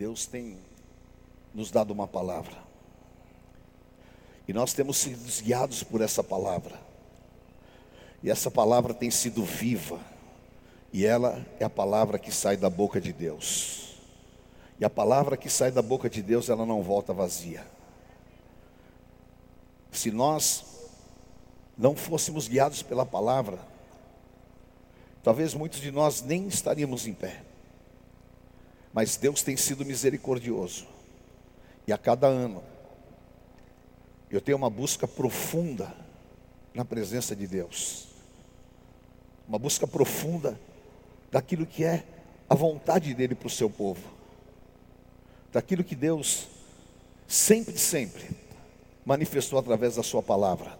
Deus tem nos dado uma palavra. E nós temos sido guiados por essa palavra. E essa palavra tem sido viva. E ela é a palavra que sai da boca de Deus. E a palavra que sai da boca de Deus, ela não volta vazia. Se nós não fôssemos guiados pela palavra, talvez muitos de nós nem estaríamos em pé. Mas Deus tem sido misericordioso. E a cada ano, eu tenho uma busca profunda na presença de Deus. Uma busca profunda daquilo que é a vontade dele para o seu povo. Daquilo que Deus sempre, sempre manifestou através da sua palavra.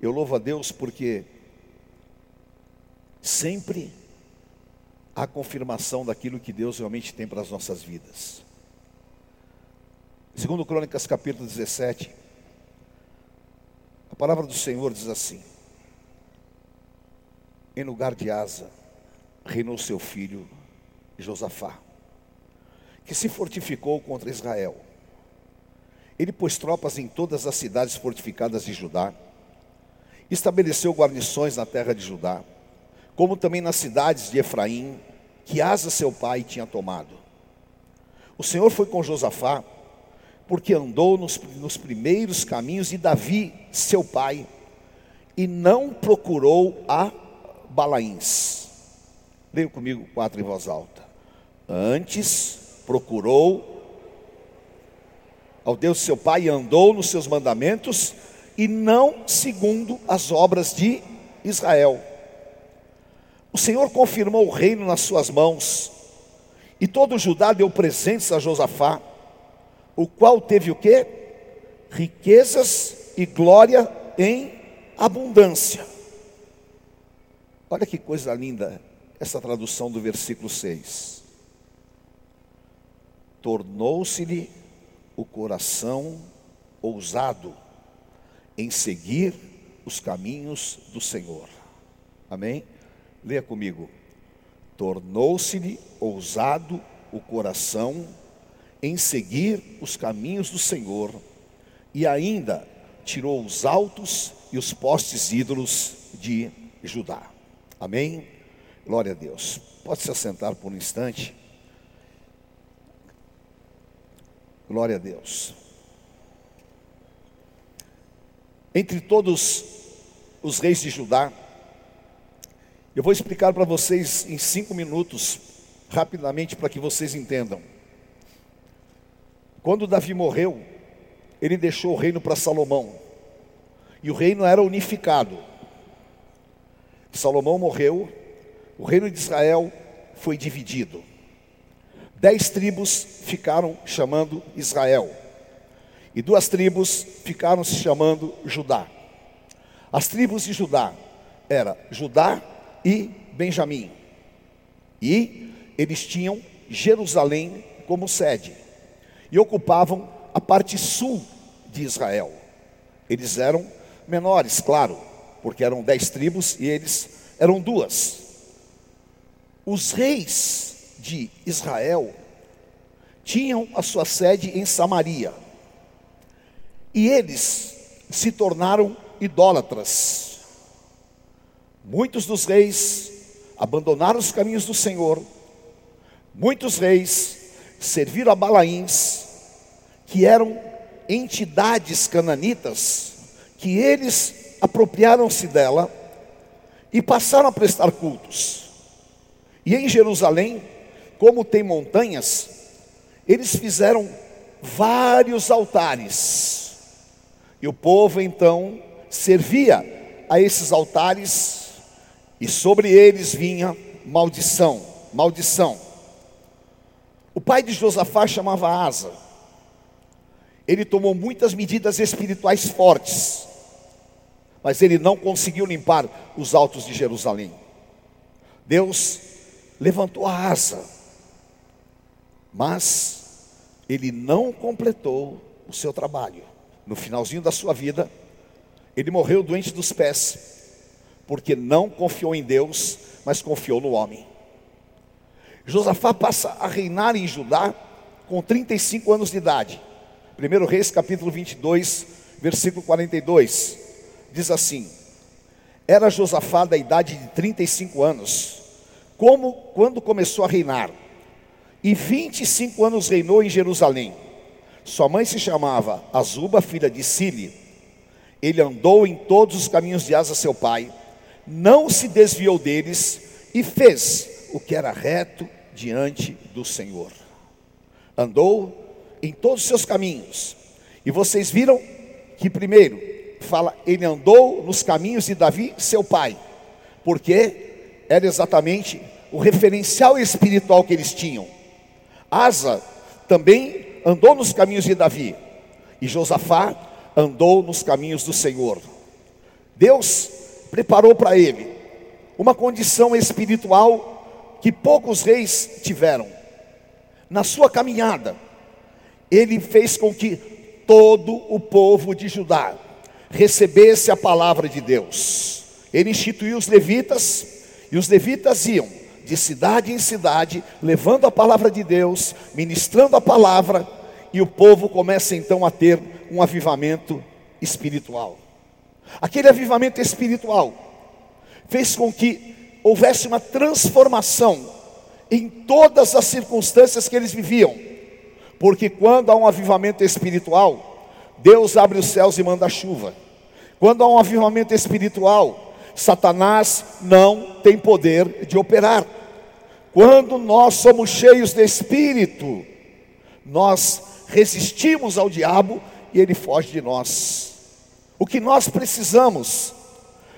Eu louvo a Deus porque sempre há confirmação daquilo que Deus realmente tem para as nossas vidas. Segundo Crônicas capítulo 17, a palavra do Senhor diz assim: Em lugar de Asa, reinou seu filho Josafá, que se fortificou contra Israel. Ele pôs tropas em todas as cidades fortificadas de Judá, estabeleceu guarnições na terra de Judá, como também nas cidades de Efraim, que Asa seu pai tinha tomado. O Senhor foi com Josafá, porque andou nos, nos primeiros caminhos de Davi, seu pai, e não procurou a Balaíns. Leia comigo quatro em voz alta. Antes procurou ao Deus seu pai e andou nos seus mandamentos e não segundo as obras de Israel. O Senhor confirmou o reino nas suas mãos e todo Judá deu presentes a Josafá o qual teve o que? Riquezas e glória em abundância. Olha que coisa linda essa tradução do versículo 6. Tornou-se-lhe o coração ousado em seguir os caminhos do Senhor. Amém? Leia comigo. Tornou-se-lhe ousado o coração em seguir os caminhos do Senhor, e ainda tirou os altos e os postes ídolos de Judá. Amém? Glória a Deus. Pode se assentar por um instante. Glória a Deus. Entre todos os reis de Judá, eu vou explicar para vocês em cinco minutos, rapidamente, para que vocês entendam. Quando Davi morreu, ele deixou o reino para Salomão. E o reino era unificado. Salomão morreu, o reino de Israel foi dividido. Dez tribos ficaram chamando Israel, e duas tribos ficaram se chamando Judá. As tribos de Judá era Judá e Benjamim. E eles tinham Jerusalém como sede e ocupavam a parte sul de Israel. Eles eram menores, claro, porque eram dez tribos e eles eram duas. Os reis de Israel tinham a sua sede em Samaria e eles se tornaram idólatras. Muitos dos reis abandonaram os caminhos do Senhor, muitos reis serviram a Balaíns, que eram entidades cananitas, que eles apropriaram-se dela e passaram a prestar cultos. E em Jerusalém, como tem montanhas, eles fizeram vários altares. E o povo então servia a esses altares, e sobre eles vinha maldição, maldição. O pai de Josafá chamava Asa. Ele tomou muitas medidas espirituais fortes, mas ele não conseguiu limpar os altos de Jerusalém. Deus levantou a asa, mas ele não completou o seu trabalho. No finalzinho da sua vida, ele morreu doente dos pés, porque não confiou em Deus, mas confiou no homem. Josafá passa a reinar em Judá com 35 anos de idade. 1 Reis capítulo 22, versículo 42, diz assim: Era Josafá da idade de 35 anos, como quando começou a reinar, e 25 anos reinou em Jerusalém. Sua mãe se chamava Azuba, filha de Sili. Ele andou em todos os caminhos de Asa, seu pai, não se desviou deles e fez o que era reto diante do Senhor. Andou em todos os seus caminhos. E vocês viram que primeiro fala, ele andou nos caminhos de Davi, seu pai, porque era exatamente o referencial espiritual que eles tinham. Asa também andou nos caminhos de Davi, e Josafá andou nos caminhos do Senhor. Deus preparou para ele uma condição espiritual que poucos reis tiveram. Na sua caminhada, ele fez com que todo o povo de Judá recebesse a palavra de Deus. Ele instituiu os levitas, e os levitas iam de cidade em cidade, levando a palavra de Deus, ministrando a palavra, e o povo começa então a ter um avivamento espiritual. Aquele avivamento espiritual fez com que houvesse uma transformação em todas as circunstâncias que eles viviam. Porque quando há um avivamento espiritual, Deus abre os céus e manda chuva. Quando há um avivamento espiritual, Satanás não tem poder de operar. Quando nós somos cheios de espírito, nós resistimos ao diabo e ele foge de nós. O que nós precisamos?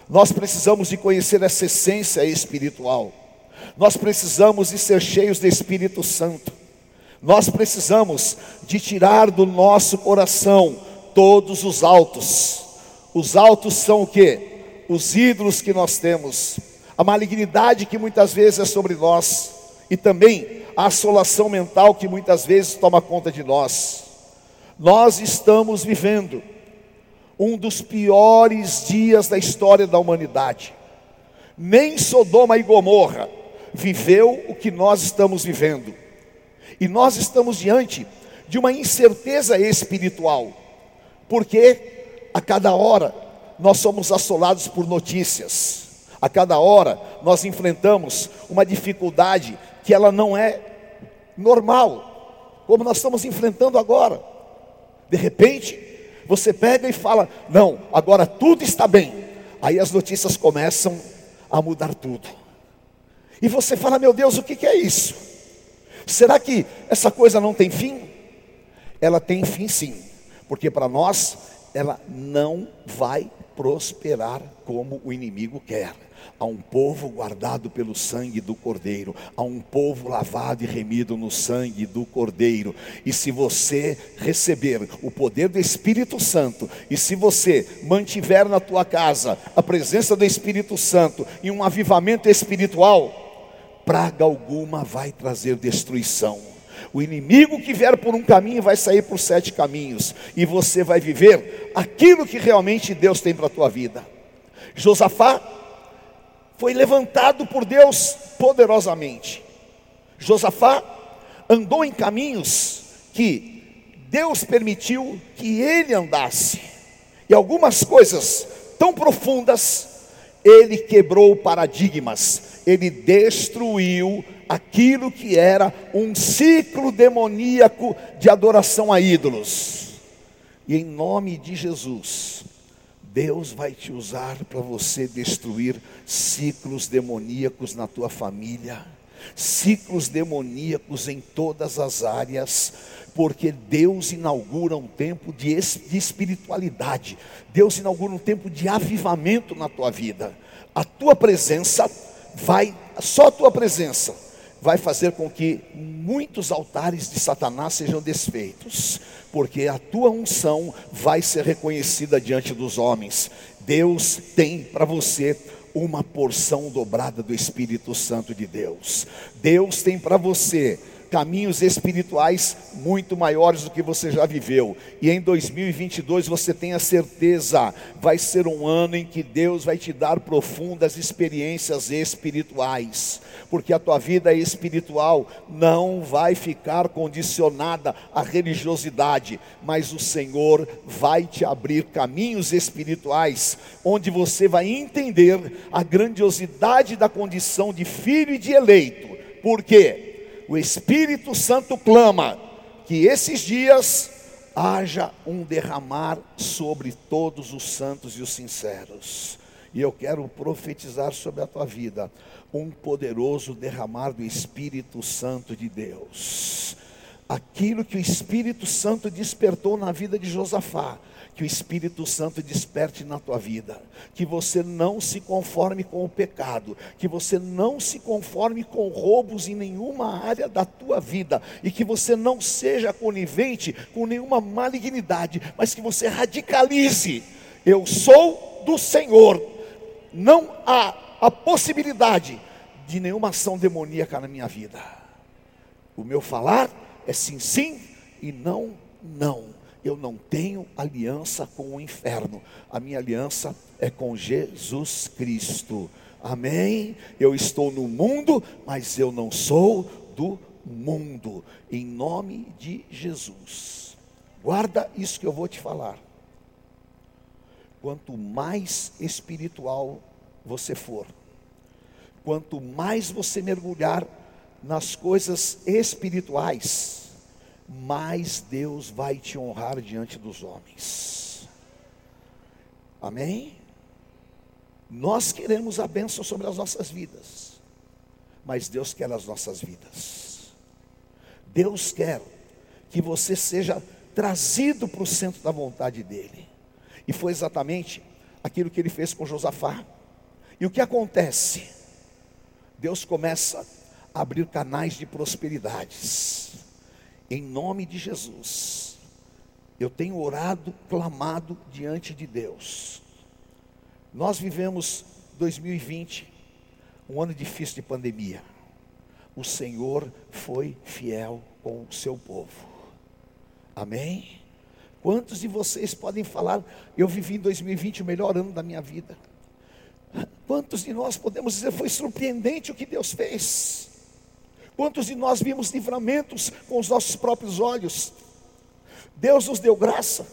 Nós precisamos de conhecer essa essência espiritual. Nós precisamos de ser cheios do Espírito Santo. Nós precisamos de tirar do nosso coração todos os altos. Os altos são o que? Os ídolos que nós temos, a malignidade que muitas vezes é sobre nós e também a assolação mental que muitas vezes toma conta de nós. Nós estamos vivendo um dos piores dias da história da humanidade. Nem Sodoma e Gomorra viveu o que nós estamos vivendo. E nós estamos diante de uma incerteza espiritual, porque a cada hora nós somos assolados por notícias, a cada hora nós enfrentamos uma dificuldade que ela não é normal, como nós estamos enfrentando agora. De repente, você pega e fala: Não, agora tudo está bem. Aí as notícias começam a mudar tudo. E você fala: Meu Deus, o que, é isso? Será que essa coisa não tem fim? Ela tem fim sim, porque para nós ela não vai prosperar como o inimigo quer. Há um povo guardado pelo sangue do Cordeiro, há um povo lavado e remido no sangue do Cordeiro. E se você receber o poder do Espírito Santo, e se você mantiver na tua casa a presença do Espírito Santo e um avivamento espiritual, praga alguma vai trazer destruição. O inimigo que vier por um caminho vai sair por sete caminhos, e você vai viver aquilo que realmente Deus tem para a tua vida. Josafá foi levantado por Deus poderosamente. Josafá andou em caminhos que Deus permitiu que ele andasse, e algumas coisas tão profundas, ele quebrou paradigmas, ele destruiu aquilo que era um ciclo demoníaco de adoração a ídolos. E em nome de Jesus, Deus vai te usar para você destruir ciclos demoníacos na tua família, ciclos demoníacos em todas as áreas, porque Deus inaugura um tempo de, de espiritualidade, Deus inaugura um tempo de avivamento na tua vida. A tua presença vai, só a tua presença vai fazer com que muitos altares de Satanás sejam desfeitos, porque a tua unção vai ser reconhecida diante dos homens. Deus tem para você uma porção dobrada do Espírito Santo de Deus. Deus tem para você caminhos espirituais muito maiores do que você já viveu. E em 2022 você tenha certeza, vai ser um ano em que Deus vai te dar profundas experiências espirituais, porque a tua vida espiritual não vai ficar condicionada à religiosidade, mas o Senhor vai te abrir caminhos espirituais onde você vai entender a grandiosidade da condição de filho e de eleito. Por quê? O Espírito Santo clama que esses dias haja um derramar sobre todos os santos e os sinceros. E eu quero profetizar sobre a tua vida um poderoso derramar do Espírito Santo de Deus. Aquilo que o Espírito Santo despertou na vida de Josafá, que o Espírito Santo desperte na tua vida, que você não se conforme com o pecado, que você não se conforme com roubos em nenhuma área da tua vida e que você não seja conivente com nenhuma malignidade, mas que você radicalize. Eu sou do Senhor. Não há a possibilidade de nenhuma ação demoníaca na minha vida. O meu falar é sim, sim e não, não eu não tenho aliança com o inferno, a minha aliança é com Jesus Cristo. Amém? Eu estou no mundo, mas eu não sou do mundo, em nome de Jesus. Guarda isso que eu vou te falar. Quanto mais espiritual você for, quanto mais você mergulhar nas coisas espirituais, mais Deus vai te honrar diante dos homens. Amém? Nós queremos a bênção sobre as nossas vidas, mas Deus quer as nossas vidas. Deus quer que você seja trazido para o centro da vontade dEle. E foi exatamente aquilo que ele fez com Josafá. E o que acontece? Deus começa a abrir canais de prosperidades em nome de Jesus, eu tenho orado, clamado diante de Deus. Nós vivemos 2020, um ano difícil de pandemia. O Senhor foi fiel com o seu povo. Amém? Quantos de vocês podem falar, eu vivi em 2020 o melhor ano da minha vida? Quantos de nós podemos dizer, foi surpreendente o que Deus fez? Quantos de nós vimos livramentos com os nossos próprios olhos? Deus nos deu graça.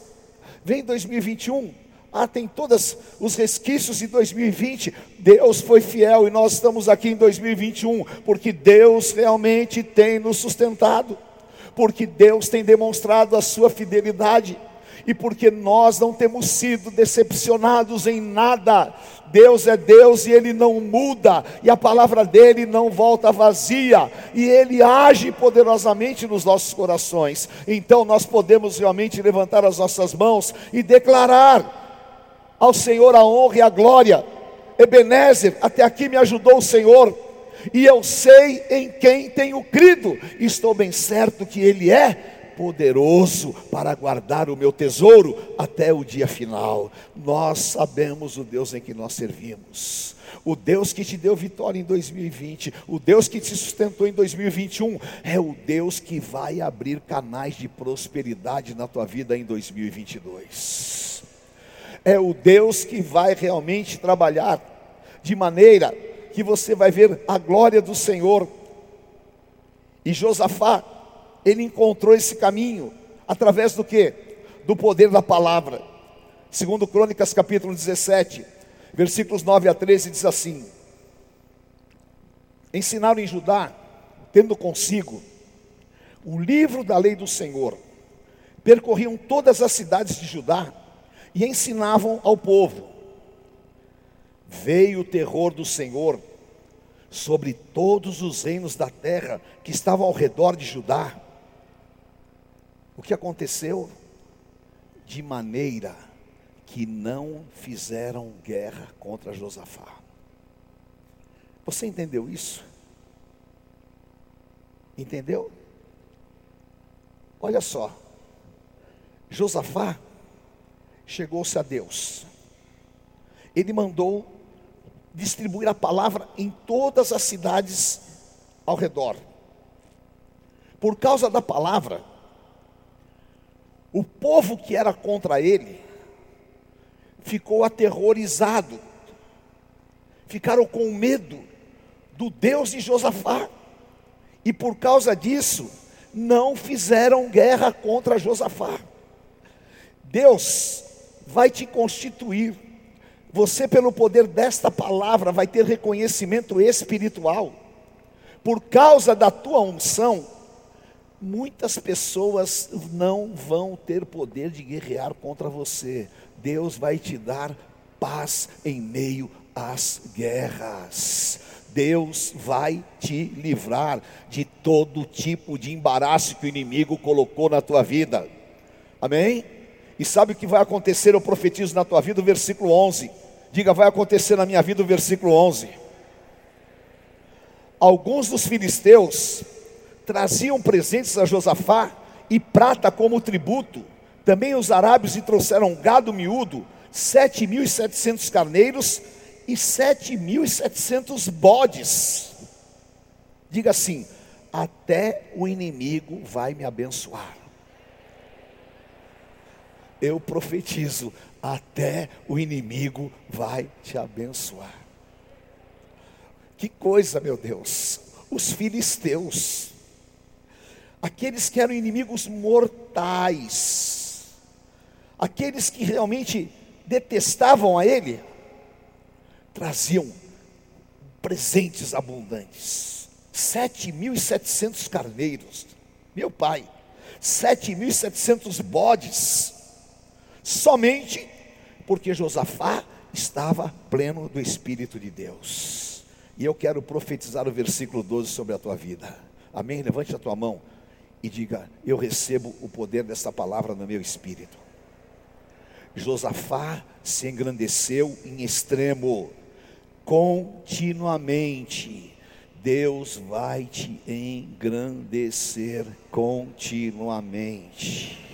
Vem 2021, ah, tem todos os resquícios de 2020. Deus foi fiel e nós estamos aqui em 2021, porque Deus realmente tem nos sustentado, porque Deus tem demonstrado a sua fidelidade e porque nós não temos sido decepcionados em nada. Deus é Deus e Ele não muda, e a palavra dele não volta vazia, e Ele age poderosamente nos nossos corações. Então nós podemos realmente levantar as nossas mãos e declarar ao Senhor a honra e a glória. Ebenezer, até aqui me ajudou o Senhor, e eu sei em quem tenho crido, estou bem certo que Ele é poderoso para guardar o meu tesouro até o dia final. Nós sabemos o Deus em que nós servimos. O Deus que te deu vitória em 2020, o Deus que te sustentou em 2021, é o Deus que vai abrir canais de prosperidade na tua vida em 2022. É o Deus que vai realmente trabalhar de maneira que você vai ver a glória do Senhor. E Josafá ele encontrou esse caminho através do que? Do poder da palavra. Segundo Crônicas capítulo 17, versículos 9 a 13 diz assim: Ensinaram em Judá, tendo consigo o livro da lei do Senhor, percorriam todas as cidades de Judá e ensinavam ao povo. Veio o terror do Senhor sobre todos os reinos da terra que estavam ao redor de Judá o que aconteceu? De maneira que não fizeram guerra contra Josafá. Você entendeu isso? Entendeu? Olha só, Josafá chegou-se a Deus, ele mandou distribuir a palavra em todas as cidades ao redor Por causa da palavra, o povo que era contra ele ficou aterrorizado, ficaram com medo do Deus de Josafá, e por causa disso, não fizeram guerra contra Josafá. Deus vai te constituir, você, pelo poder desta palavra, vai ter reconhecimento espiritual, por causa da tua unção muitas pessoas não vão ter poder de guerrear contra você. Deus vai te dar paz em meio às guerras. Deus vai te livrar de todo tipo de embaraço que o inimigo colocou na tua vida. Amém? E sabe o que vai acontecer? Eu profetizo na tua vida o versículo 11. Diga, vai acontecer na minha vida o versículo 11. Alguns dos filisteus traziam presentes a Josafá e prata como tributo. Também os arábios lhe trouxeram gado miúdo, sete mil e setecentos carneiros e sete mil e setecentos bodes. Diga assim: até o inimigo vai me abençoar. Eu profetizo, até o inimigo vai te abençoar. Que coisa, meu Deus! Os filisteus aqueles que eram inimigos mortais, aqueles que realmente detestavam a ele, traziam presentes abundantes. 7.700 carneiros, meu pai, 7.700 bodes, somente porque Josafá estava pleno do Espírito de Deus. E eu quero profetizar o versículo 12 sobre a tua vida. Amém? Levante a tua mão e diga: Eu recebo o poder dessa palavra no meu espírito. Josafá se engrandeceu em extremo, continuamente. Deus vai te engrandecer continuamente.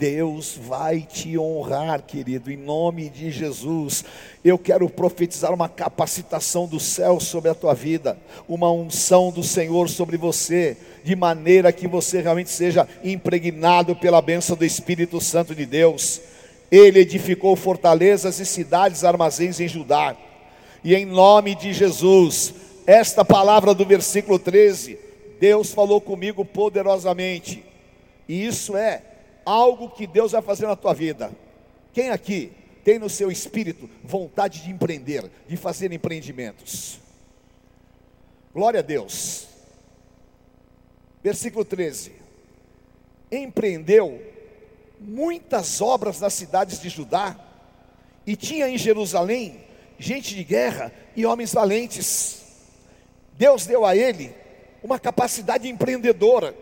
Deus vai te honrar, querido, em nome de Jesus. Eu quero profetizar uma capacitação do céu sobre a tua vida, uma unção do Senhor sobre você, de maneira que você realmente seja impregnado pela bênção do Espírito Santo de Deus. Ele edificou fortalezas e cidades, armazéns em Judá. E em nome de Jesus, esta palavra do versículo 13, Deus falou comigo poderosamente. E isso é algo que Deus vai fazer na tua vida. Quem aqui tem no seu espírito vontade de empreender, de fazer empreendimentos? Glória a Deus. Versículo 13: Empreendeu muitas obras nas cidades de Judá, e tinha em Jerusalém gente de guerra e homens valentes. Deus deu a ele uma capacidade empreendedora,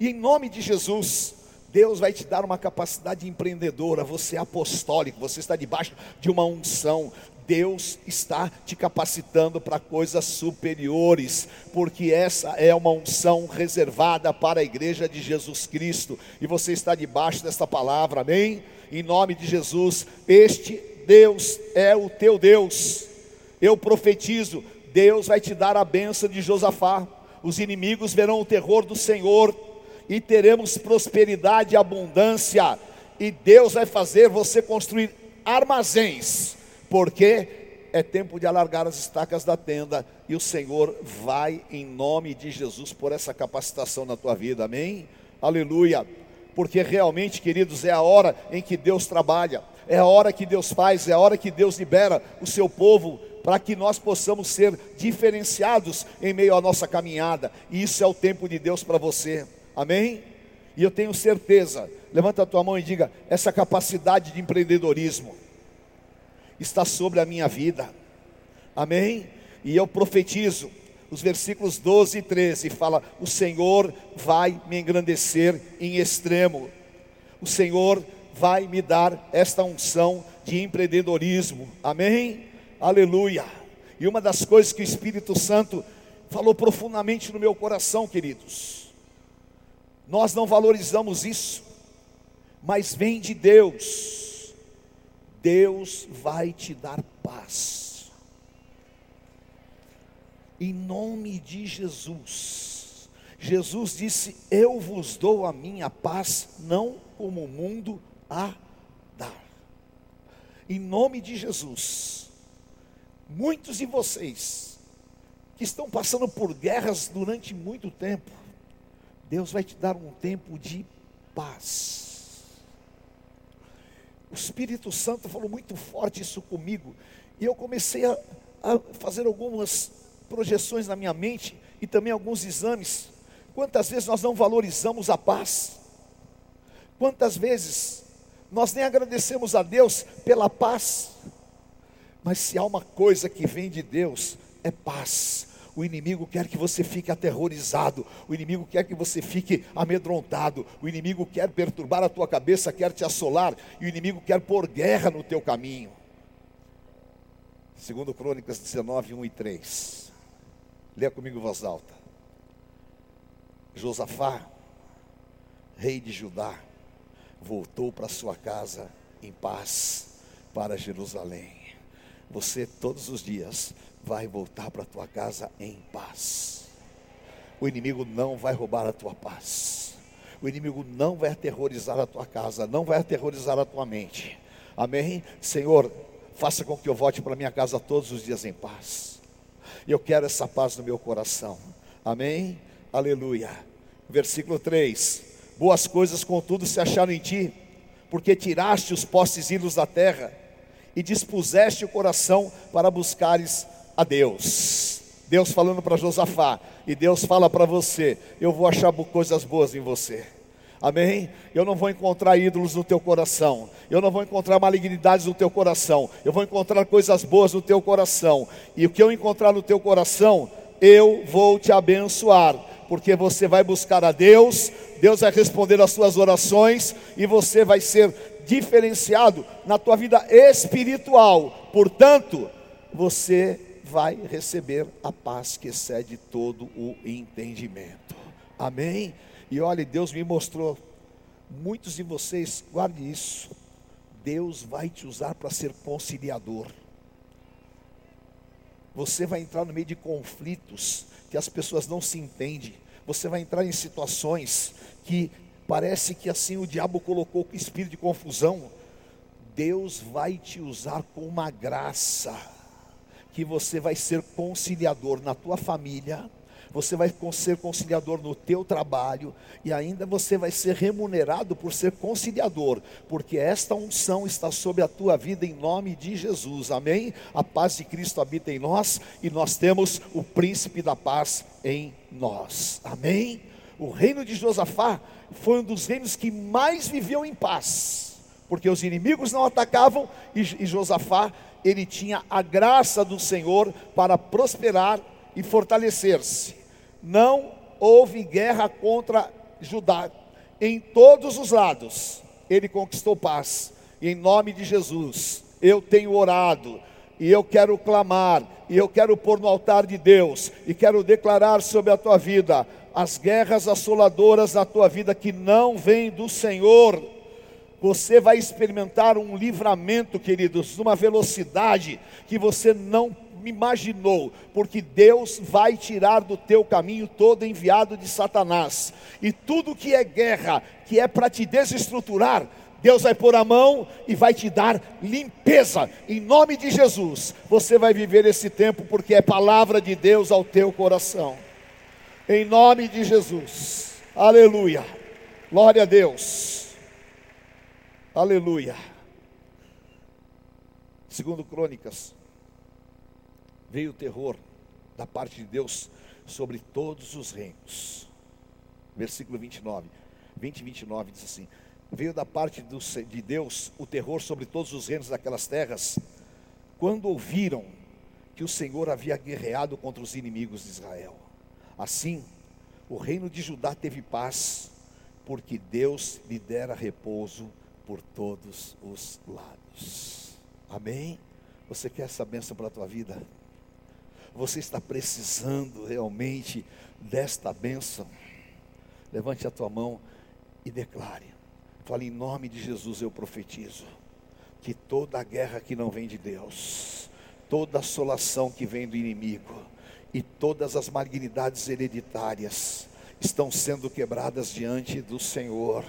e em nome de Jesus, Deus vai te dar uma capacidade empreendedora, você é apostólico, você está debaixo de uma unção. Deus está te capacitando para coisas superiores, porque essa é uma unção reservada para a igreja de Jesus Cristo, e você está debaixo desta palavra, amém? Em nome de Jesus, este Deus é o teu Deus. Eu profetizo, Deus vai te dar a benção de Josafá. Os inimigos verão o terror do Senhor e teremos prosperidade e abundância, e Deus vai fazer você construir armazéns, porque é tempo de alargar as estacas da tenda, e o Senhor vai, em nome de Jesus, por essa capacitação na tua vida, amém? Aleluia, porque realmente, queridos, é a hora em que Deus trabalha, é a hora que Deus faz, é a hora que Deus libera o seu povo para que nós possamos ser diferenciados em meio à nossa caminhada, e isso é o tempo de Deus para você. Amém? E eu tenho certeza, levanta a tua mão e diga: essa capacidade de empreendedorismo está sobre a minha vida. Amém? E eu profetizo, os versículos 12 e 13 fala: O Senhor vai me engrandecer em extremo. O Senhor vai me dar esta unção de empreendedorismo. Amém? Aleluia. E uma das coisas que o Espírito Santo falou profundamente no meu coração, queridos, nós não valorizamos isso, mas vem de Deus. Deus vai te dar paz. Em nome de Jesus. Jesus disse: Eu vos dou a minha paz, não como o mundo a dar. Em nome de Jesus, muitos de vocês que estão passando por guerras durante muito tempo, Deus vai te dar um tempo de paz. O Espírito Santo falou muito forte isso comigo, e eu comecei a, a fazer algumas projeções na minha mente e também alguns exames. Quantas vezes nós não valorizamos a paz? Quantas vezes nós nem agradecemos a Deus pela paz? Mas se há uma coisa que vem de Deus, é paz. O inimigo quer que você fique aterrorizado, o inimigo quer que você fique amedrontado, o inimigo quer perturbar a tua cabeça, quer te assolar, e o inimigo quer pôr guerra no teu caminho. Segundo Crônicas 19, 1 e 3. Leia comigo em voz alta. Josafá, rei de Judá, voltou para sua casa em paz para Jerusalém. Você todos os dias vai voltar para a tua casa em paz. O inimigo não vai roubar a tua paz. O inimigo não vai aterrorizar a tua casa, não vai aterrorizar a tua mente. Amém? Senhor, faça com que eu volte para minha casa todos os dias em paz. Eu quero essa paz no meu coração. Amém? Aleluia. Versículo 3: Boas coisas, contudo, se acharam em ti, porque tiraste os postes ídolos da terra e dispuseste o coração para buscares a Deus. Deus falando para Josafá, e Deus fala para você: Eu vou achar coisas boas em você. Amém? Eu não vou encontrar ídolos no teu coração. Eu não vou encontrar malignidades no teu coração. Eu vou encontrar coisas boas no teu coração. E o que eu encontrar no teu coração, eu vou te abençoar. Porque você vai buscar a Deus, Deus vai responder às suas orações e você vai ser diferenciado na tua vida espiritual. Portanto, você vai receber a paz que excede todo o entendimento. Amém? E olha, Deus me mostrou, muitos de vocês, guarde isso. Deus vai te usar para ser conciliador. Você vai entrar no meio de conflitos que as pessoas não se entendem. Você vai entrar em situações que parece que assim o diabo colocou espírito de confusão. Deus vai te usar com uma graça que você vai ser conciliador na tua família, você vai ser conciliador no teu trabalho e ainda você vai ser remunerado por ser conciliador, porque esta unção está sobre a tua vida em nome de Jesus. Amém? A paz de Cristo habita em nós e nós temos o príncipe da paz em nós. Amém? O reino de Josafá foi um dos reinos que mais viveu em paz, porque os inimigos não atacavam e, e Josafá ele tinha a graça do Senhor para prosperar e fortalecer-se. Não houve guerra contra Judá. Em todos os lados, ele conquistou paz. E em nome de Jesus, eu tenho orado, e eu quero clamar, e eu quero pôr no altar de Deus, e quero declarar sobre a tua vida as guerras assoladoras na tua vida que não vêm do Senhor você vai experimentar um livramento, queridos, numa velocidade que você não imaginou, porque Deus vai tirar do teu caminho todo enviado de Satanás, e tudo que é guerra, que é para te desestruturar, Deus vai pôr a mão e vai te dar limpeza, em nome de Jesus. Você vai viver esse tempo, porque é palavra de Deus ao teu coração, em nome de Jesus, aleluia, glória a Deus. Aleluia. Segundo Crônicas, veio o terror da parte de Deus sobre todos os reinos. Versículo 29. 20 e 29 diz assim: Veio da parte do, de Deus o terror sobre todos os reinos daquelas terras, quando ouviram que o Senhor havia guerreado contra os inimigos de Israel. Assim, o reino de Judá teve paz, porque Deus lhe dera repouso por todos os lados. Amém? Você quer essa bênção para a tua vida? Você está precisando realmente desta bênção? Levante a tua mão e declare. Fale em nome de Jesus, eu profetizo que toda a guerra que não vem de Deus, toda assolação que vem do inimigo e todas as malignidades hereditárias estão sendo quebradas diante do Senhor.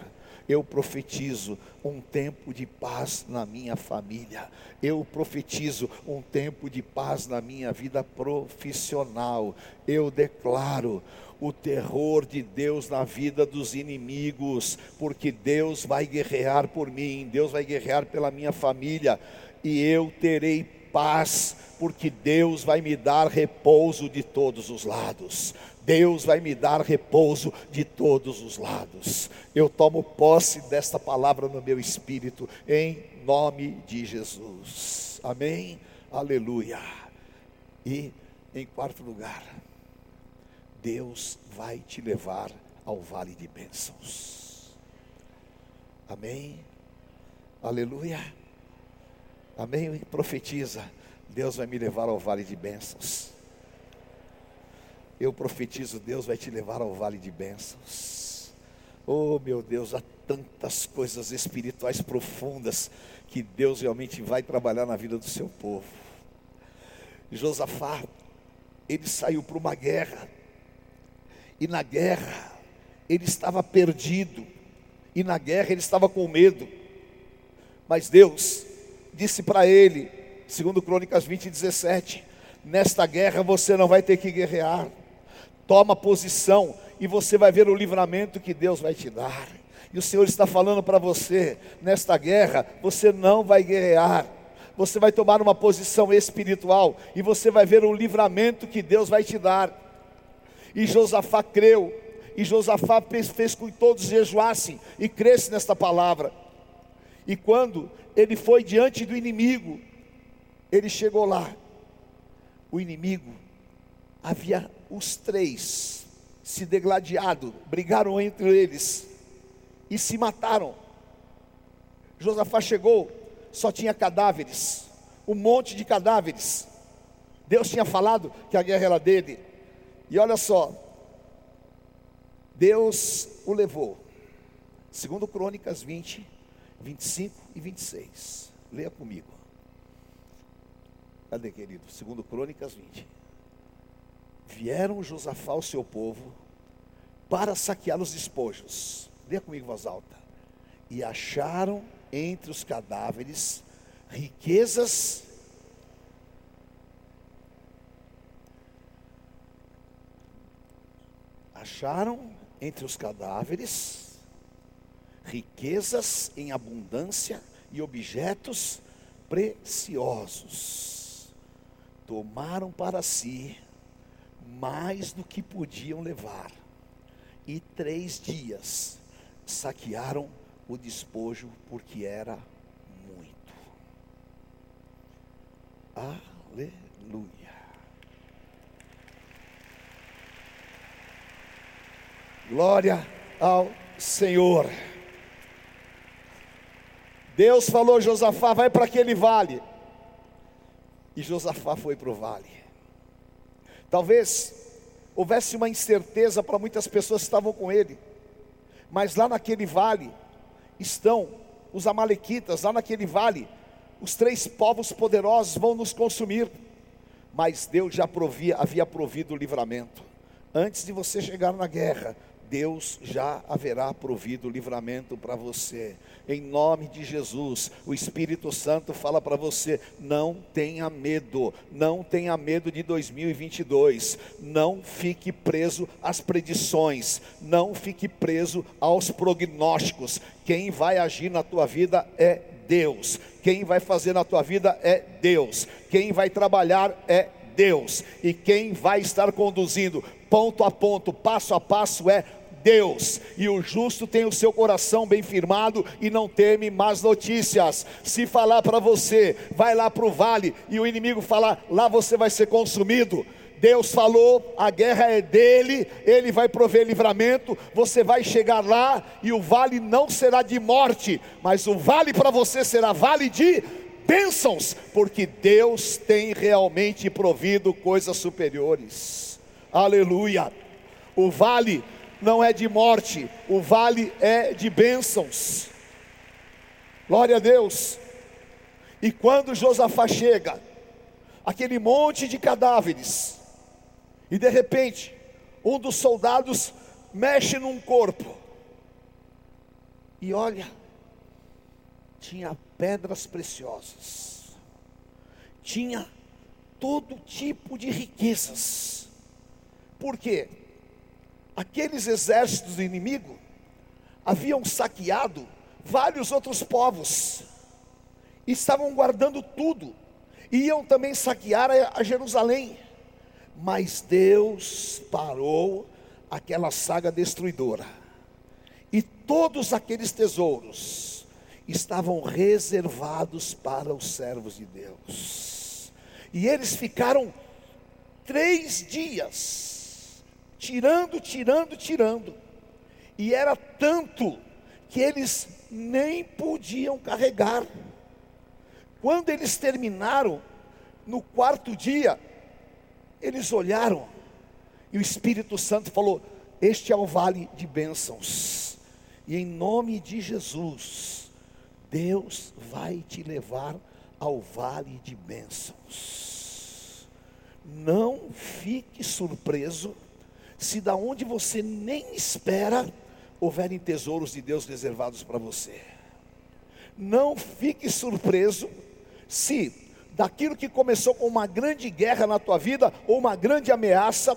Eu profetizo um tempo de paz na minha família. Eu profetizo um tempo de paz na minha vida profissional. Eu declaro o terror de Deus na vida dos inimigos, porque Deus vai guerrear por mim, Deus vai guerrear pela minha família, e eu terei paz, porque Deus vai me dar repouso de todos os lados. Deus vai me dar repouso de todos os lados. Eu tomo posse desta palavra no meu espírito, em nome de Jesus. Amém? Aleluia. E em quarto lugar, Deus vai te levar ao vale de bênçãos. Amém? Aleluia. Amém? Profetiza. Deus vai me levar ao vale de bênçãos. Eu profetizo, Deus vai te levar ao vale de bênçãos. Oh meu Deus, há tantas coisas espirituais profundas que Deus realmente vai trabalhar na vida do seu povo. Josafá, ele saiu para uma guerra, e na guerra ele estava perdido, e na guerra ele estava com medo, mas Deus disse para ele, segundo Crônicas 20, 17, nesta guerra você não vai ter que guerrear, Toma posição e você vai ver o livramento que Deus vai te dar. E o Senhor está falando para você, nesta guerra, você não vai guerrear. Você vai tomar uma posição espiritual e você vai ver o livramento que Deus vai te dar. E Josafá creu, e Josafá fez, com que todos jejuassem e crescem nesta palavra. E quando ele foi diante do inimigo, ele chegou lá. O inimigo havia os três se degladiado, brigaram entre eles e se mataram. Josafá chegou, só tinha cadáveres, um monte de cadáveres. Deus tinha falado que a guerra era dele. E olha só, Deus o levou. Segundo Crônicas 20, 25 e 26. Leia comigo. Cadê, querido? Segundo Crônicas 20 vieram Josafá ao seu povo para saquear os despojos. Leia comigo voz alta. E acharam entre os cadáveres riquezas acharam entre os cadáveres riquezas em abundância e objetos preciosos. Tomaram para si mais do que podiam levar. E três dias saquearam o despojo, porque era muito. Aleluia. Glória ao Senhor. Deus falou: Josafá, vai para aquele vale. E Josafá foi para o vale. Talvez houvesse uma incerteza para muitas pessoas que estavam com ele, mas lá naquele vale estão os Amalequitas, lá naquele vale, os três povos poderosos vão nos consumir, mas Deus já provia, havia provido o livramento. Antes de você chegar na guerra, Deus já haverá provido livramento para você. Em nome de Jesus, o Espírito Santo fala para você: não tenha medo, não tenha medo de 2022, não fique preso às predições, não fique preso aos prognósticos. Quem vai agir na tua vida é Deus, quem vai fazer na tua vida é Deus, quem vai trabalhar é Deus, e quem vai estar conduzindo ponto a ponto, passo a passo é Deus, e o justo tem o seu coração bem firmado e não teme más notícias. Se falar para você, vai lá para o vale, e o inimigo falar, lá você vai ser consumido. Deus falou, a guerra é dele, ele vai prover livramento, você vai chegar lá e o vale não será de morte, mas o vale para você será vale de bênçãos, porque Deus tem realmente provido coisas superiores. Aleluia. O vale não é de morte, o vale é de bênçãos. Glória a Deus. E quando Josafá chega, aquele monte de cadáveres, e de repente, um dos soldados mexe num corpo. E olha, tinha pedras preciosas, tinha todo tipo de riquezas. Por quê? Aqueles exércitos do inimigo haviam saqueado vários outros povos, e estavam guardando tudo, iam também saquear a Jerusalém, mas Deus parou aquela saga destruidora, e todos aqueles tesouros estavam reservados para os servos de Deus, e eles ficaram três dias, tirando, tirando, tirando, e era tanto que eles nem podiam carregar. Quando eles terminaram, no quarto dia, eles olharam e o Espírito Santo falou: Este é o vale de bênçãos, e em nome de Jesus, Deus vai te levar ao vale de bênçãos. Não fique surpreso se da onde você nem espera houverem tesouros de Deus reservados para você. Não fique surpreso se daquilo que começou com uma grande guerra na tua vida ou uma grande ameaça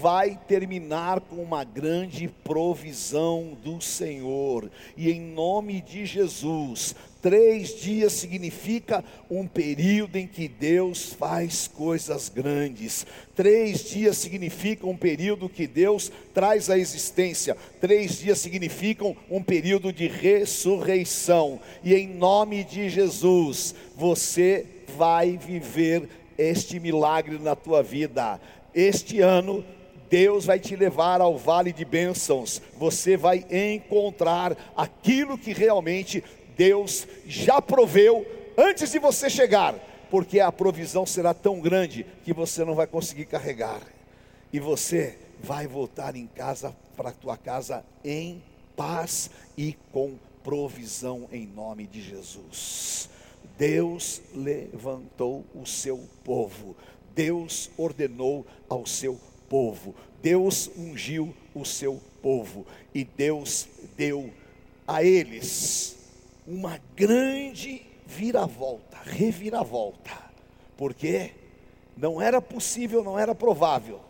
vai terminar com uma grande provisão do Senhor. E em nome de Jesus, Três dias significa um período em que Deus faz coisas grandes. Três dias significam um período que Deus traz à existência. Três dias significam um período de ressurreição. E em nome de Jesus, você vai viver este milagre na tua vida. Este ano Deus vai te levar ao vale de bênçãos, você vai encontrar aquilo que realmente Deus já proveu antes de você chegar, porque a provisão será tão grande que você não vai conseguir carregar. E você vai voltar em casa para tua casa em paz e com provisão em nome de Jesus. Deus levantou o seu povo. Deus ordenou ao seu povo. Deus ungiu o seu povo e Deus deu a eles uma grande viravolta, reviravolta, porque não era possível, não era provável,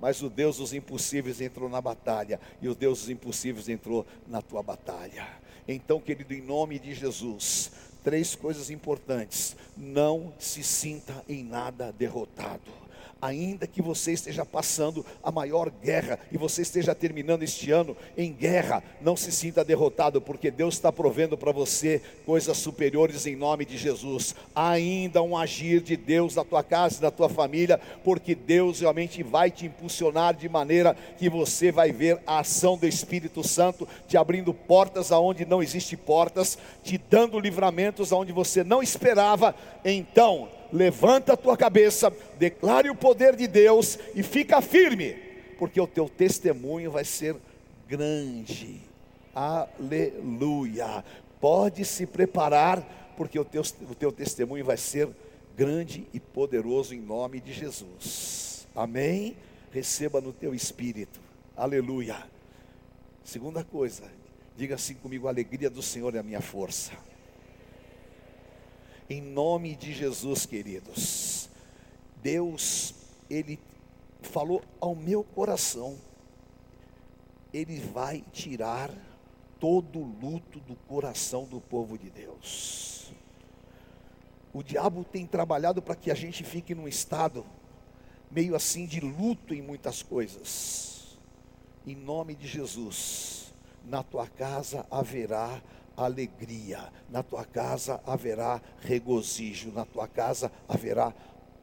mas o Deus dos impossíveis entrou na batalha, e o Deus dos impossíveis entrou na tua batalha. Então, querido, em nome de Jesus, três coisas importantes: não se sinta em nada derrotado ainda que você esteja passando a maior guerra e você esteja terminando este ano em guerra, não se sinta derrotado, porque Deus está provendo para você coisas superiores em nome de Jesus. Ainda um agir de Deus na tua casa e na tua família, porque Deus realmente vai te impulsionar de maneira que você vai ver a ação do Espírito Santo te abrindo portas aonde não existe portas, te dando livramentos aonde você não esperava. Então, levanta a tua cabeça, declare o poder de Deus e fica firme, porque o teu testemunho vai ser grande. Aleluia. Pode se preparar, porque o teu, o teu testemunho vai ser grande e poderoso em nome de Jesus. Amém? Receba no teu espírito. Aleluia. Segunda coisa, diga assim comigo: a alegria do Senhor é a minha força. Em nome de Jesus, queridos. Deus, Ele falou ao meu coração, Ele vai tirar todo o luto do coração do povo de Deus. O diabo tem trabalhado para que a gente fique num estado meio assim de luto em muitas coisas. Em nome de Jesus, na tua casa haverá alegria, na tua casa haverá regozijo, na tua casa haverá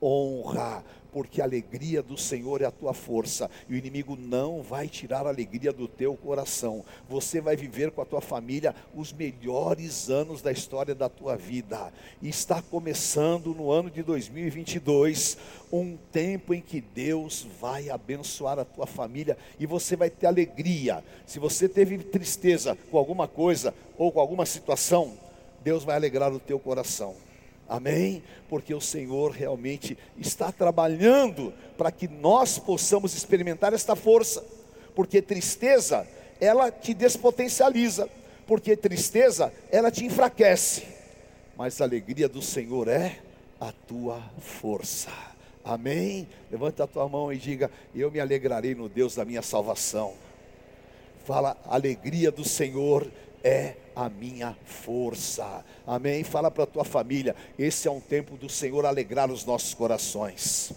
honra, porque a alegria do Senhor é a tua força, e o inimigo não vai tirar a alegria do teu coração. Você vai viver com a tua família os melhores anos da história da tua vida. E está começando no ano de 2022, um tempo em que Deus vai abençoar a tua família e você vai ter alegria. Se você teve tristeza com alguma coisa ou com alguma situação, Deus vai alegrar o teu coração. Amém? Porque o Senhor realmente está trabalhando para que nós possamos experimentar esta força. porque tristeza, ela te despotencializa, porque tristeza, ela te enfraquece, mas a alegria do Senhor é a tua força. Amém? Levanta a tua mão e diga: Eu me alegrarei no Deus da minha salvação. Fala, a alegria do Senhor é a minha força. Amém? Fala para a tua família: esse é um tempo do Senhor alegrar os nossos corações.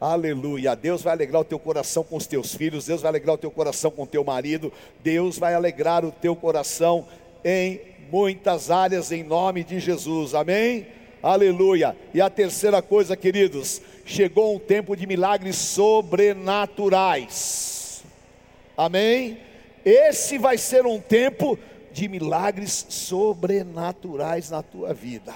Aleluia. Deus vai alegrar o teu coração com os teus filhos, Deus vai alegrar o teu coração com o teu marido, Deus vai alegrar o teu coração em muitas áreas em nome de Jesus. Amém? Aleluia. E a terceira coisa, queridos, chegou um tempo de milagres sobrenaturais. Amém? Esse vai ser um tempo de milagres sobrenaturais na tua vida.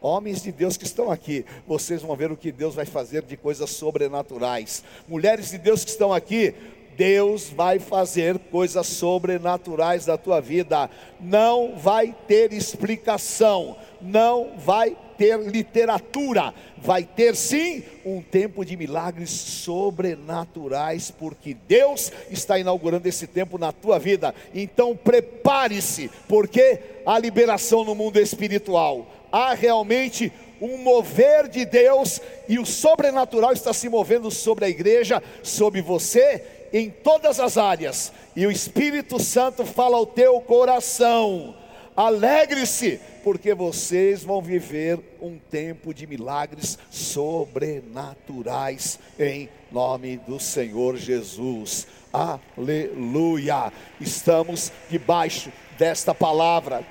Homens de Deus que estão aqui, vocês vão ver o que Deus vai fazer de coisas sobrenaturais. Mulheres de Deus que estão aqui, Deus vai fazer coisas sobrenaturais na tua vida. Não vai ter explicação, não vai ter literatura, vai ter sim um tempo de milagres sobrenaturais, porque Deus está inaugurando esse tempo na tua vida. Então prepare-se, porque há liberação no mundo espiritual, há realmente um mover de Deus e o sobrenatural está se movendo sobre a igreja, sobre você, em todas as áreas, e o Espírito Santo fala ao teu coração Alegre-se, porque vocês vão viver um tempo de milagres sobrenaturais em nome do Senhor Jesus. Aleluia. Estamos debaixo desta palavra.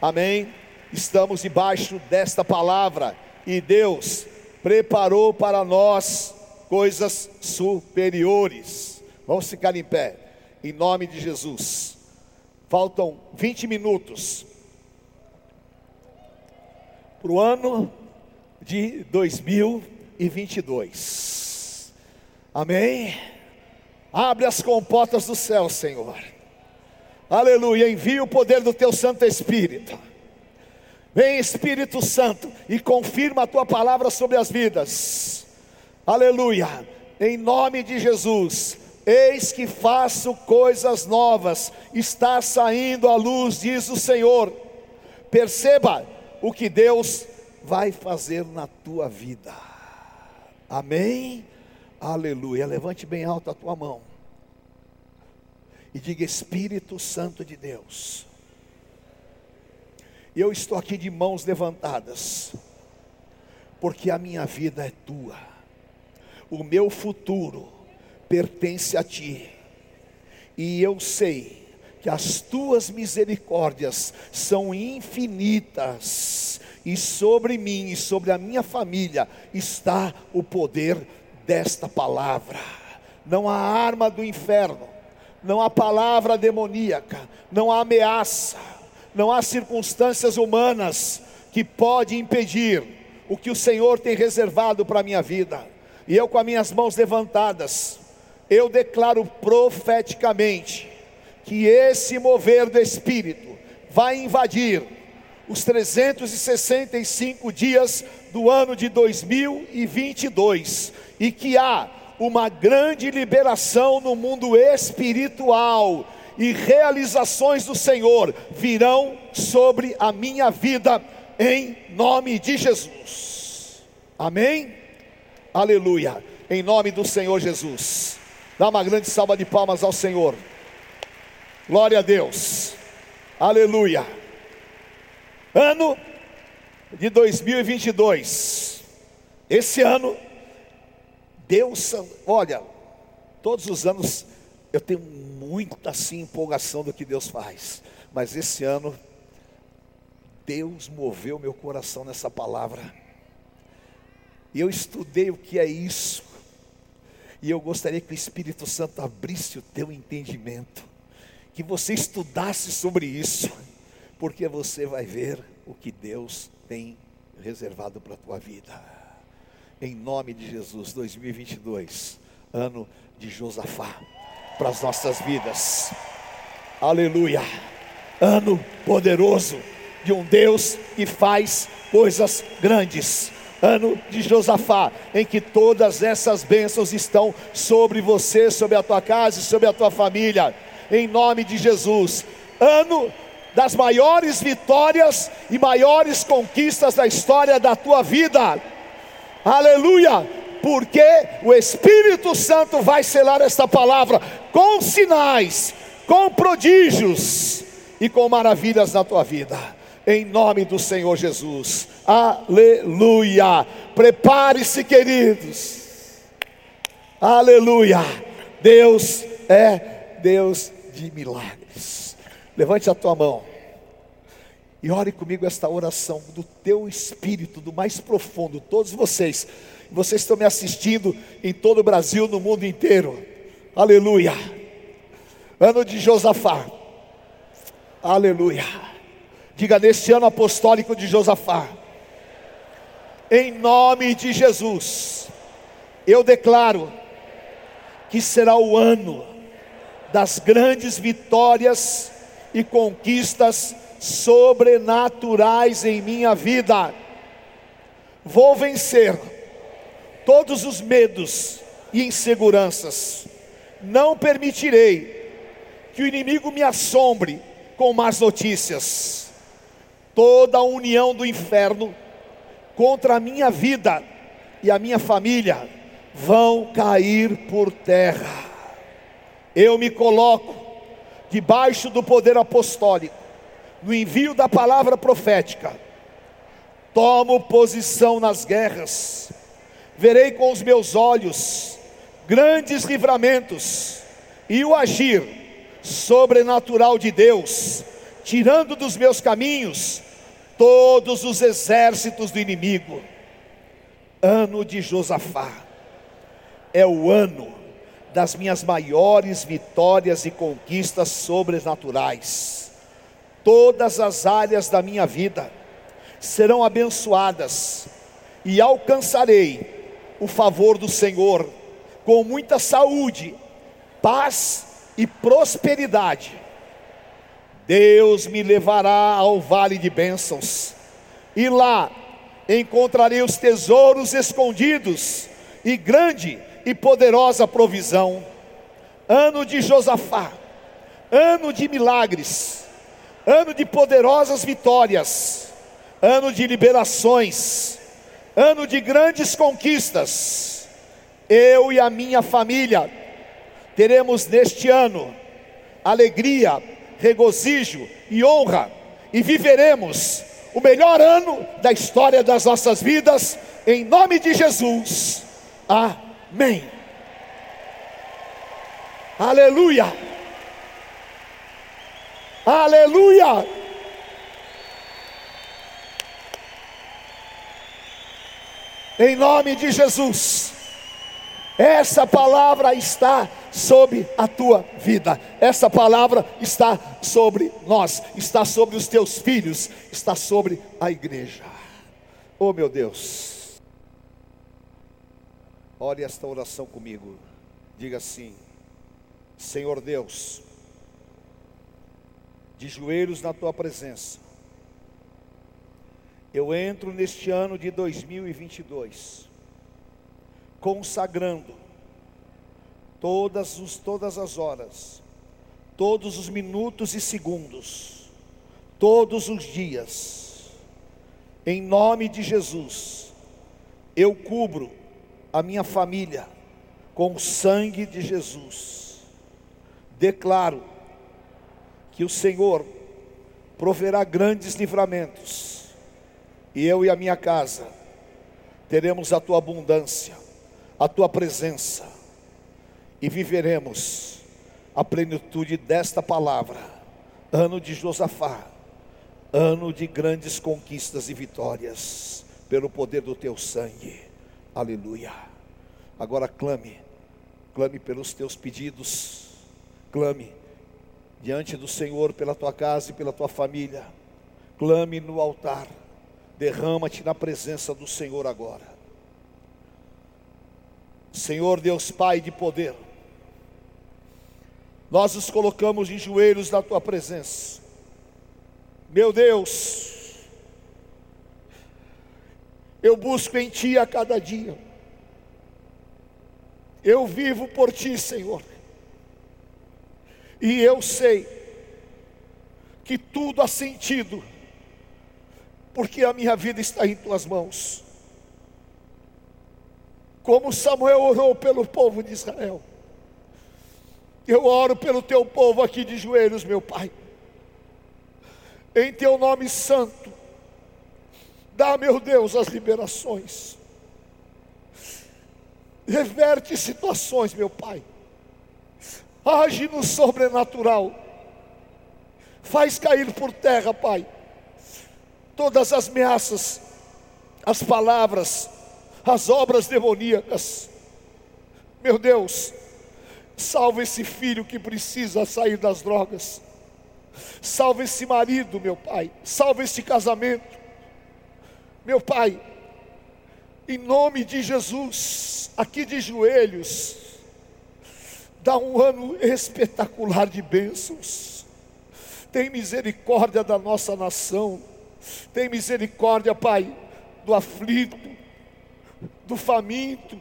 Amém. Estamos debaixo desta palavra e Deus preparou para nós coisas superiores. Vamos ficar em pé, em nome de Jesus. Faltam 20 minutos para o ano de 2022. Amém? Abre as comportas do céu, Senhor. Aleluia. Envia o poder do teu Santo Espírito. Vem, Espírito Santo, e confirma a tua palavra sobre as vidas. Aleluia. Em nome de Jesus Eis que faço coisas novas, está saindo a luz, diz o Senhor. Perceba o que Deus vai fazer na tua vida. Amém? Aleluia. Levante bem alto a tua mão e diga: Espírito Santo de Deus, eu estou aqui de mãos levantadas, porque a minha vida é tua, o meu futuro pertence a ti. E eu sei que as tuas misericórdias são infinitas, e sobre mim e sobre a minha família está o poder desta palavra. Não há arma do inferno, não há palavra demoníaca, não há ameaça, não há circunstâncias humanas que pode impedir o que o Senhor tem reservado para a minha vida. E eu com as minhas mãos levantadas, eu declaro profeticamente que esse mover do Espírito vai invadir os 365 dias do ano de 2022 e que há uma grande liberação no mundo espiritual e realizações do Senhor virão sobre a minha vida em nome de Jesus. Amém? Aleluia. Em nome do Senhor Jesus. Dá uma grande salva de palmas ao Senhor. Glória a Deus. Aleluia. Ano de 2022. Esse ano, Deus, olha, todos os anos eu tenho muita assim empolgação do que Deus faz, mas esse ano Deus moveu meu coração nessa palavra. E eu estudei o que é isso. E eu gostaria que o Espírito Santo abrisse o teu entendimento, que você estudasse sobre isso, porque você vai ver o que Deus tem reservado para a tua vida. Em nome de Jesus, 2022, ano de Josafá, para as nossas vidas. Aleluia! Ano poderoso de um Deus que faz coisas grandes. Ano de Josafá, em que todas essas bênçãos estão sobre você, sobre a tua casa e sobre a tua família, em nome de Jesus. Ano das maiores vitórias e maiores conquistas da história da tua vida. Aleluia! Porque o Espírito Santo vai selar esta palavra com sinais, com prodígios e com maravilhas na tua vida em nome do Senhor Jesus. Aleluia. Prepare-se, queridos. Aleluia. Deus é Deus de milagres. Levante a tua mão e ore comigo esta oração do teu espírito, do mais profundo, todos vocês. Vocês estão me assistindo em todo o Brasil, no mundo inteiro. Aleluia. Ano de Josafá. Aleluia. Diga neste ano apostólico de Josafá. Em nome de Jesus, eu declaro que será o ano das grandes vitórias e conquistas sobrenaturais em minha vida. Vou vencer todos os medos e inseguranças. Não permitirei que o inimigo me assombre com más notícias toda a união do inferno contra a minha vida e a minha família vão cair por terra. Eu me coloco debaixo do poder apostólico, no envio da palavra profética. Tomo posição nas guerras, verei com os meus olhos grandes livramentos e o agir sobrenatural de Deus, tirando dos meus caminhos todos os exércitos do inimigo. Ano de Josafá é o ano das minhas maiores vitórias e conquistas sobrenaturais. Todas as áreas da minha vida serão abençoadas e alcançarei o favor do Senhor com muita saúde, paz e prosperidade Deus me levará ao vale de bênçãos, e lá encontrarei os tesouros escondidos, e grande e poderosa provisão. Ano de Josafá, ano de milagres, ano de poderosas vitórias, ano de liberações, ano de grandes conquistas. Eu e a minha família teremos neste ano alegria, regozijo e honra, e viveremos o melhor ano da história das nossas vidas, em nome de Jesus. Amém. Aleluia. Aleluia. Em nome de Jesus. Essa palavra está sobre a tua vida. Essa palavra está sobre nós, está sobre os teus filhos, está sobre a igreja. Oh meu Deus. Ore esta oração comigo. Diga assim: Senhor Deus, de joelhos na tua presença. Eu entro neste ano de 2022 consagrando todas, os, todas as horas, todos os minutos e segundos, todos os dias, em nome de Jesus, eu cubro a minha família com o sangue de Jesus. Declaro que o Senhor proverá grandes livramentos, e eu e a minha casa teremos a tua abundância, a tua presença e viveremos a plenitude desta palavra. Ano de Josafá, ano de grandes conquistas e vitórias, pelo poder do teu sangue. Aleluia. Agora clame, clame pelos teus pedidos, clame diante do Senhor pela tua casa e pela tua família. Clame no altar, derrama-te na presença do Senhor agora. Senhor Deus Pai de poder, nós nos colocamos em joelhos na tua presença. Meu Deus, Eu busco em Ti a cada dia. Eu vivo por Ti, Senhor. E eu sei que tudo há sentido, porque a minha vida está em Tuas mãos. Como Samuel orou pelo povo de Israel. Eu oro pelo teu povo aqui de joelhos, meu Pai. Em teu nome santo, dá, meu Deus, as liberações. Reverte situações, meu Pai. Age no sobrenatural. Faz cair por terra, Pai, todas as ameaças, as palavras, as obras demoníacas. Meu Deus, Salva esse filho que precisa sair das drogas. Salva esse marido, meu pai. Salva esse casamento. Meu pai, em nome de Jesus, aqui de joelhos, dá um ano espetacular de bênçãos. Tem misericórdia da nossa nação. Tem misericórdia, Pai, do aflito, do faminto,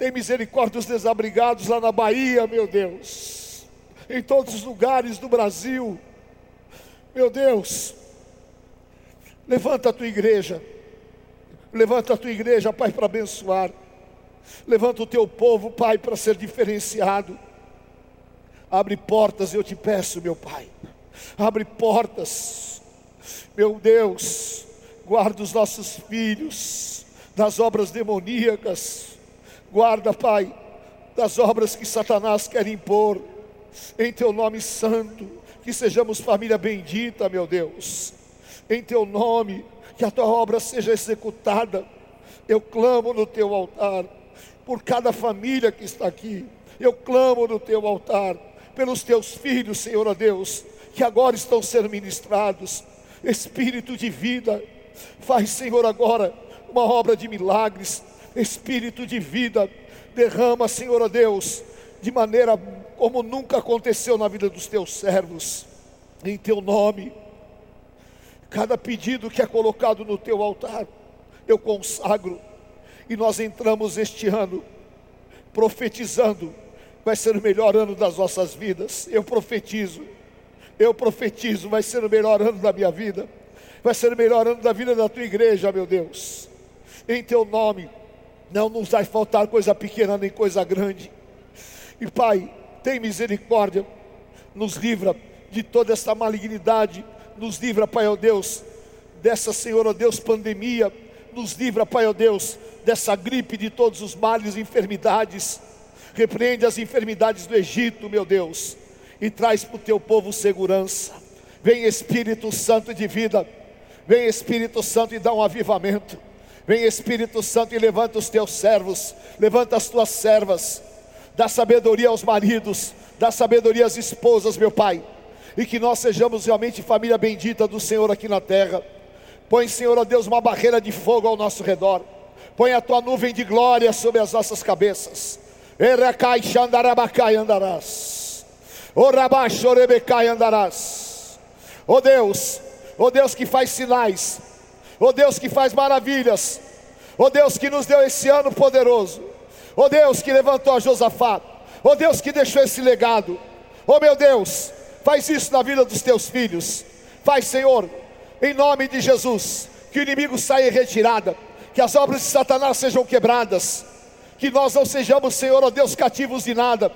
tem misericórdia dos desabrigados lá na Bahia, meu Deus. Em todos os lugares do Brasil. Meu Deus. Levanta a tua igreja. Levanta a tua igreja, Pai, para abençoar. Levanta o teu povo, Pai, para ser diferenciado. Abre portas, eu te peço, meu Pai. Abre portas. Meu Deus, guarda os nossos filhos das obras demoníacas Guarda, Pai, das obras que Satanás quer impor, em Teu nome santo, que sejamos família bendita, meu Deus, em Teu nome, que a Tua obra seja executada. Eu clamo no Teu altar, por cada família que está aqui, eu clamo no Teu altar, pelos Teus filhos, Senhor a Deus, que agora estão sendo ministrados, Espírito de vida, faz, Senhor, agora uma obra de milagres, espírito de vida, derrama, Senhor, Deus, de maneira como nunca aconteceu na vida dos teus servos, em teu nome. Cada pedido que é colocado no teu altar, eu consagro, e nós entramos este ano profetizando, vai ser o melhor ano das nossas vidas. Eu profetizo, eu profetizo, vai ser o melhor ano da minha vida, vai ser o melhor ano da vida da tua igreja, meu Deus, em teu nome. Não nos vai faltar coisa pequena nem coisa grande. E Pai, tem misericórdia, nos livra de toda essa malignidade, nos livra, Pai, ó Deus, dessa, Senhor, ó Deus, pandemia, nos livra, Pai, ó Deus, dessa gripe, de todos os males e enfermidades. Repreende as enfermidades do Egito, meu Deus, e traz para o teu povo segurança. Vem Espírito Santo de vida, vem Espírito Santo e dá um avivamento. Vem Espírito Santo e levanta os teus servos, levanta as tuas servas, dá sabedoria aos maridos, dá sabedoria às esposas, meu Pai, e que nós sejamos realmente família bendita do Senhor aqui na terra. Põe, Senhor, ó Deus, uma barreira de fogo ao nosso redor. Põe a tua nuvem de glória sobre as nossas cabeças. Eracai xandarabacai andarás. Orabaxorebecai andarás. Ó Deus, ó Deus que faz sinais, ó Deus que faz maravilhas, ó Deus que nos deu esse ano poderoso, ó Deus que levantou a Josafá, ó Deus que deixou esse legado, ó meu Deus, faz isso na vida dos teus filhos, faz Senhor, em nome de Jesus, que o inimigo saia em retirada, que as obras de Satanás sejam quebradas, que nós não sejamos, Senhor, ó Deus, cativos de nada,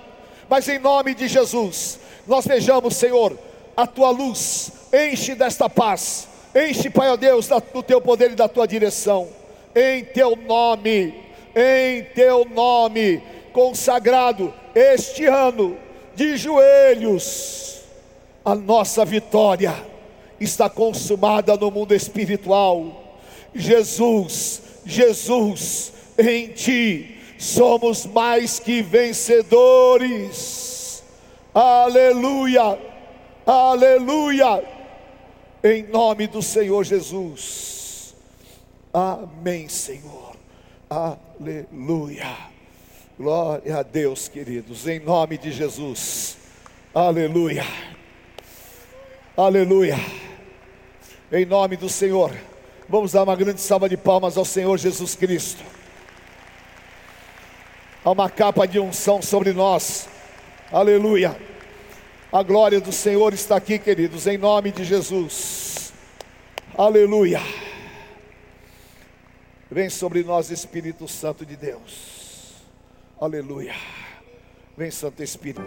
mas em nome de Jesus, nós vejamos, Senhor, a tua luz, enche desta paz, Enche, Pai, ó Deus, do teu poder e da tua direção, em teu nome, em teu nome, consagrado este ano, de joelhos, a nossa vitória está consumada no mundo espiritual. Jesus, Jesus, em ti somos mais que vencedores. Aleluia, aleluia em nome do Senhor Jesus. Amém, Senhor. Aleluia. Glória a Deus, queridos, em nome de Jesus. Aleluia. Aleluia. Em nome do Senhor. Vamos dar uma grande salva de palmas ao Senhor Jesus Cristo. Há uma capa de unção sobre nós. Aleluia. A glória do Senhor está aqui, queridos, em nome de Jesus. Aleluia. Vem sobre nós, Espírito Santo de Deus. Aleluia. Vem, Santo Espírito.